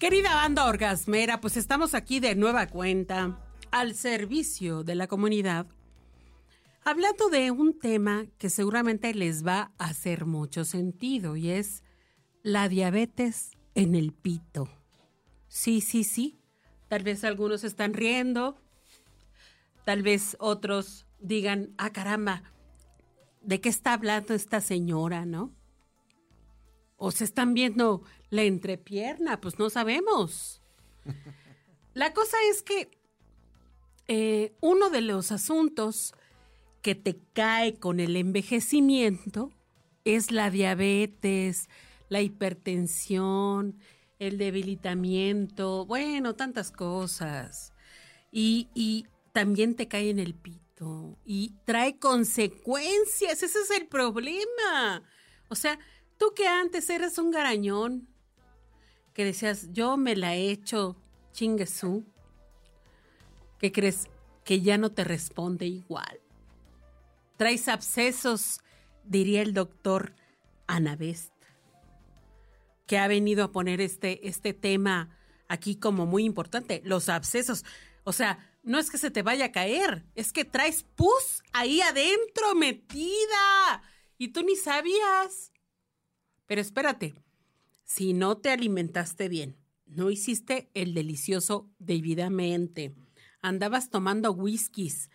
Querida banda orgasmera, pues estamos aquí de nueva cuenta al servicio de la comunidad, hablando de un tema que seguramente les va a hacer mucho sentido y es la diabetes en el pito. Sí, sí, sí. Tal vez algunos están riendo, tal vez otros digan, ah, caramba, ¿de qué está hablando esta señora, no? O se están viendo la entrepierna, pues no sabemos. La cosa es que eh, uno de los asuntos que te cae con el envejecimiento es la diabetes, la hipertensión, el debilitamiento, bueno, tantas cosas. Y, y también te cae en el pito y trae consecuencias, ese es el problema. O sea, Tú que antes eras un garañón, que decías, yo me la he hecho, chinguesú, ¿qué crees? Que ya no te responde igual. Traes abscesos, diría el doctor Anabest, que ha venido a poner este, este tema aquí como muy importante, los abscesos. O sea, no es que se te vaya a caer, es que traes pus ahí adentro metida y tú ni sabías. Pero espérate, si no te alimentaste bien, no hiciste el delicioso debidamente, andabas tomando whiskies,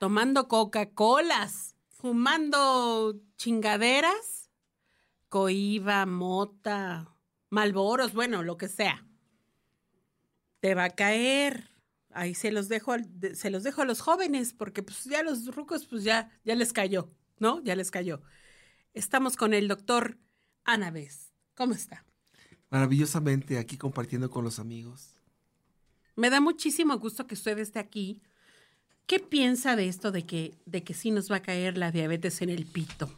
tomando Coca-Colas, fumando chingaderas, coiba, mota, malboros, bueno, lo que sea. Te va a caer. Ahí se los dejo, se los dejo a los jóvenes, porque pues ya los rucos, pues ya, ya les cayó, ¿no? Ya les cayó. Estamos con el doctor Ana Bess, ¿cómo está? Maravillosamente aquí compartiendo con los amigos. Me da muchísimo gusto que usted esté aquí. ¿Qué piensa de esto de que, de que sí nos va a caer la diabetes en el pito?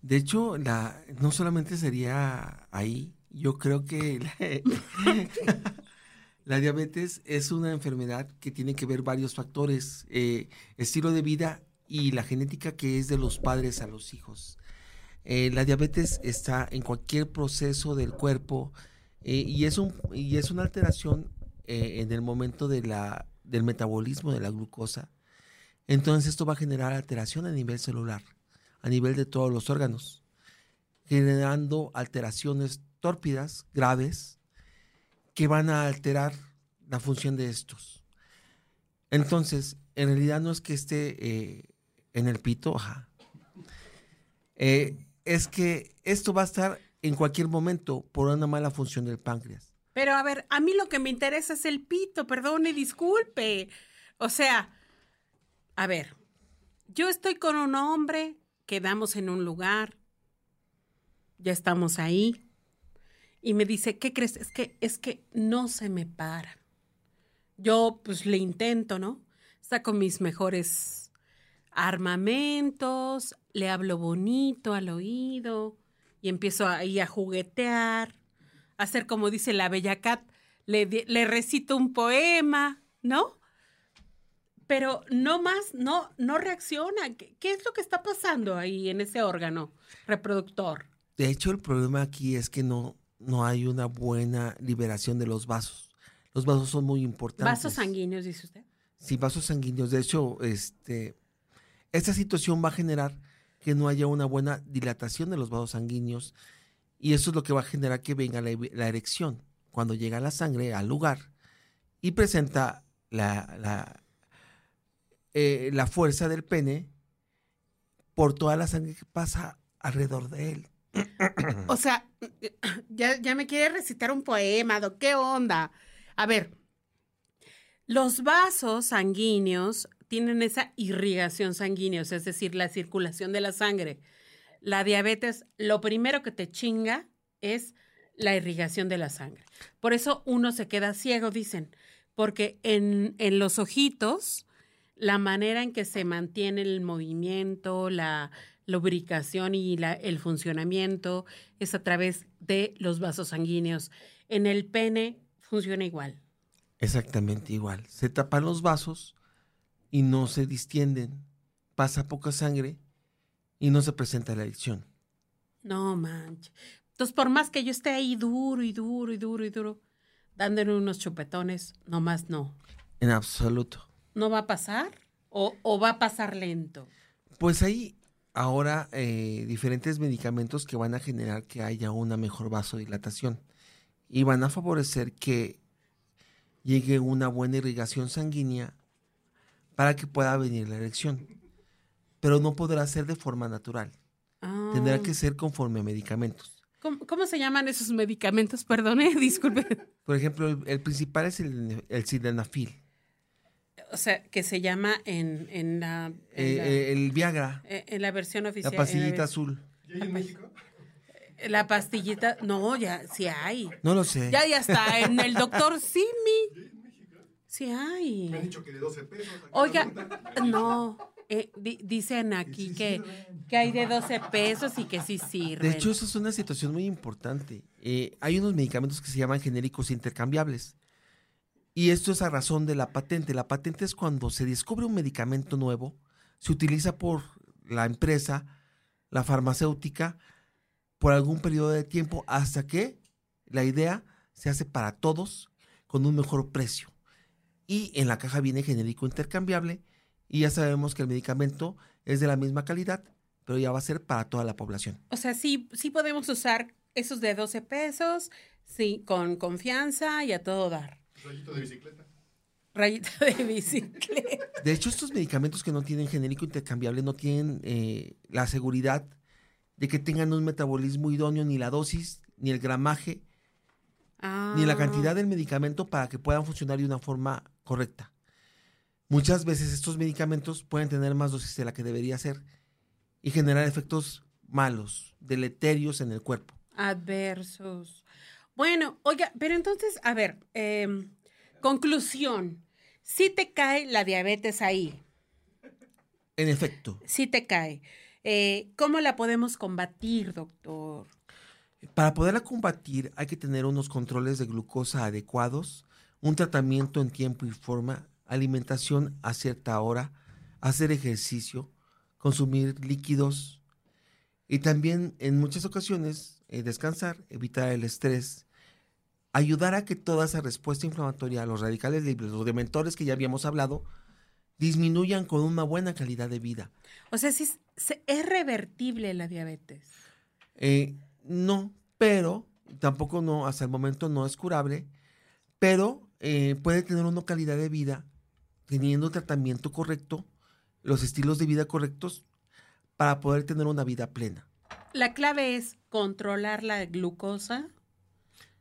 De hecho, la, no solamente sería ahí, yo creo que la, la diabetes es una enfermedad que tiene que ver varios factores, eh, estilo de vida y la genética que es de los padres a los hijos. Eh, la diabetes está en cualquier proceso del cuerpo eh, y, es un, y es una alteración eh, en el momento de la, del metabolismo de la glucosa. Entonces esto va a generar alteración a nivel celular, a nivel de todos los órganos, generando alteraciones tórpidas, graves, que van a alterar la función de estos. Entonces, en realidad no es que esté en el pito, ajá es que esto va a estar en cualquier momento por una mala función del páncreas. Pero a ver, a mí lo que me interesa es el pito, perdone, disculpe. O sea, a ver, yo estoy con un hombre, quedamos en un lugar, ya estamos ahí, y me dice, ¿qué crees? Es que, es que no se me para. Yo pues le intento, ¿no? Con mis mejores armamentos, le hablo bonito al oído y empiezo ahí a juguetear, a hacer como dice la Bella Cat, le, le recito un poema, ¿no? Pero no más, no, no reacciona. ¿Qué, ¿Qué es lo que está pasando ahí en ese órgano reproductor? De hecho, el problema aquí es que no, no hay una buena liberación de los vasos. Los vasos son muy importantes. ¿Vasos sanguíneos, dice usted? Sí, vasos sanguíneos. De hecho, este, esta situación va a generar que no haya una buena dilatación de los vasos sanguíneos y eso es lo que va a generar que venga la, erección cuando llega la sangre al lugar y presenta la, la, eh, la fuerza del pene por toda la sangre que pasa alrededor de él. O sea, ya, ya me quiere recitar un poema, ¿qué onda? A ver, los vasos sanguíneos tienen esa irrigación sanguínea, es decir, la circulación de la sangre. La diabetes, lo primero que te chinga es la irrigación de la sangre. Por eso uno se queda ciego, dicen, porque en, en los ojitos, la manera en que se mantiene el movimiento, la lubricación y el funcionamiento es a través de los vasos sanguíneos. En el pene funciona igual. Exactamente igual. Se tapan los vasos y no se distienden. Pasa poca sangre y no se presenta la adicción. No manches. Entonces, por más que yo esté ahí duro y duro y duro y duro, dándole unos chupetones, nomás no. En absoluto. ¿No va a pasar? ¿O, o va a pasar lento? Pues hay ahora eh, diferentes medicamentos que van a generar que haya una mejor vasodilatación y van a favorecer que llegue una buena irrigación sanguínea para que pueda venir la erección. Pero no podrá ser de forma natural. Tendrá Ah. que ser conforme a medicamentos. ¿Cómo, cómo se llaman esos medicamentos? Perdone, disculpe. Por ejemplo, el, el principal es el, el sildenafil, O sea, que se llama en, en la, en, eh, la, eh, el Viagra, eh, en la versión oficial. la en pastillita la, azul. la pastillita, no, ya, sí hay. No lo sé. Ya, ya está, en el doctor Simi. Sí hay. Me han dicho que de 12 pesos. Oiga, no, eh, di- dicen aquí que, que hay de 12 pesos y que sí sirven. De hecho, eso es una situación muy importante. Eh, hay unos medicamentos que se llaman genéricos intercambiables. Y esto es a razón de la patente. La patente es cuando se descubre un medicamento nuevo, se utiliza por la empresa, la farmacéutica, por algún periodo de tiempo hasta que la idea se hace para todos con un mejor precio. Y en la caja viene genérico intercambiable y ya sabemos que el medicamento es de la misma calidad, pero ya va a ser para toda la población. O sea, sí, sí podemos usar esos de 12 pesos, sí, con confianza y a todo dar. Rayito de bicicleta. Rayita de bicicleta. De hecho, estos medicamentos que no tienen genérico intercambiable no tienen eh, la seguridad de que tengan un metabolismo idóneo, ni la dosis, ni el gramaje, ni la Ah. cantidad del medicamento para que puedan funcionar de una forma correcta. Muchas veces estos medicamentos pueden tener más dosis de la que debería ser y generar efectos malos, deleterios en el cuerpo. Adversos. Bueno, oiga, pero entonces, a ver, em, conclusión. Si te cae la diabetes ahí, En efecto, si te cae. Eh, ¿Cómo la podemos combatir, doctor? Para poderla combatir hay que tener unos controles de glucosa adecuados, un tratamiento en tiempo y forma, alimentación a cierta hora, hacer ejercicio, consumir líquidos y también en muchas ocasiones eh, descansar, evitar el estrés, ayudar a que toda esa respuesta inflamatoria a los radicales libres, los dementores que ya habíamos hablado, disminuyan con una buena calidad de vida. O sea, si es, es revertible la diabetes. Eh, no, pero tampoco no, hasta el momento no es curable, pero eh, puede tener una calidad de vida teniendo tratamiento correcto, los estilos de vida correctos para poder tener una vida plena. La clave es controlar la glucosa,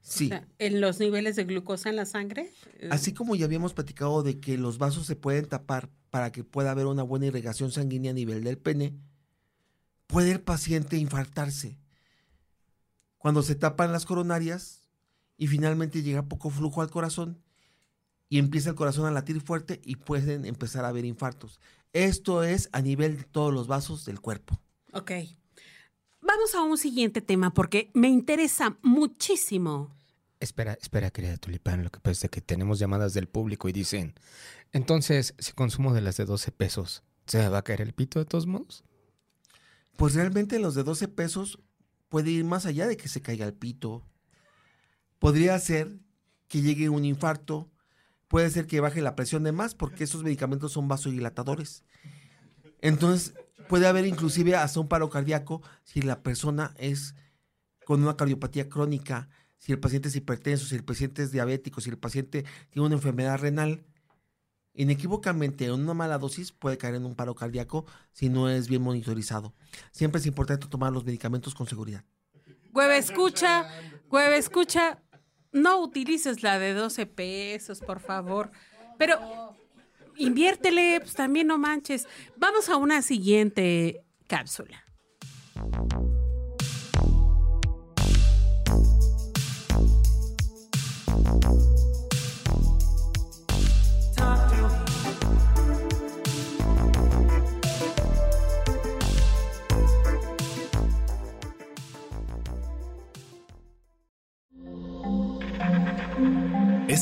Sí, o sea, en los niveles de glucosa en la sangre. Eh, así como ya habíamos platicado de que los vasos se pueden tapar para que pueda haber una buena irrigación sanguínea a nivel del pene, puede el paciente infartarse. Cuando se tapan las coronarias y finalmente llega poco flujo al corazón y empieza el corazón a latir fuerte y pueden empezar a haber infartos. Esto es a nivel de todos los vasos del cuerpo. Ok. Vamos a un siguiente tema porque me interesa muchísimo. Espera, espera, querida Tulipán. Lo que pasa es que tenemos llamadas del público y dicen: Entonces, si consumo de las de 12 pesos, ¿se me va a caer el pito de todos modos? Pues realmente los de 12 pesos puede ir más allá de que se caiga el pito. Podría ser que llegue un infarto, puede ser que baje la presión de más porque esos medicamentos son vasodilatadores. Entonces puede haber inclusive hasta un paro cardíaco si la persona es con una cardiopatía crónica, si el paciente es hipertenso, si el paciente es diabético, si el paciente tiene una enfermedad renal. Inequívocamente, en una mala dosis puede caer en un paro cardíaco si no es bien monitorizado. Siempre es importante tomar los medicamentos con seguridad. Hueve escucha, hueve escucha, no utilices la de 12 pesos, por favor. Pero inviértele, pues también no manches. Vamos a una siguiente cápsula.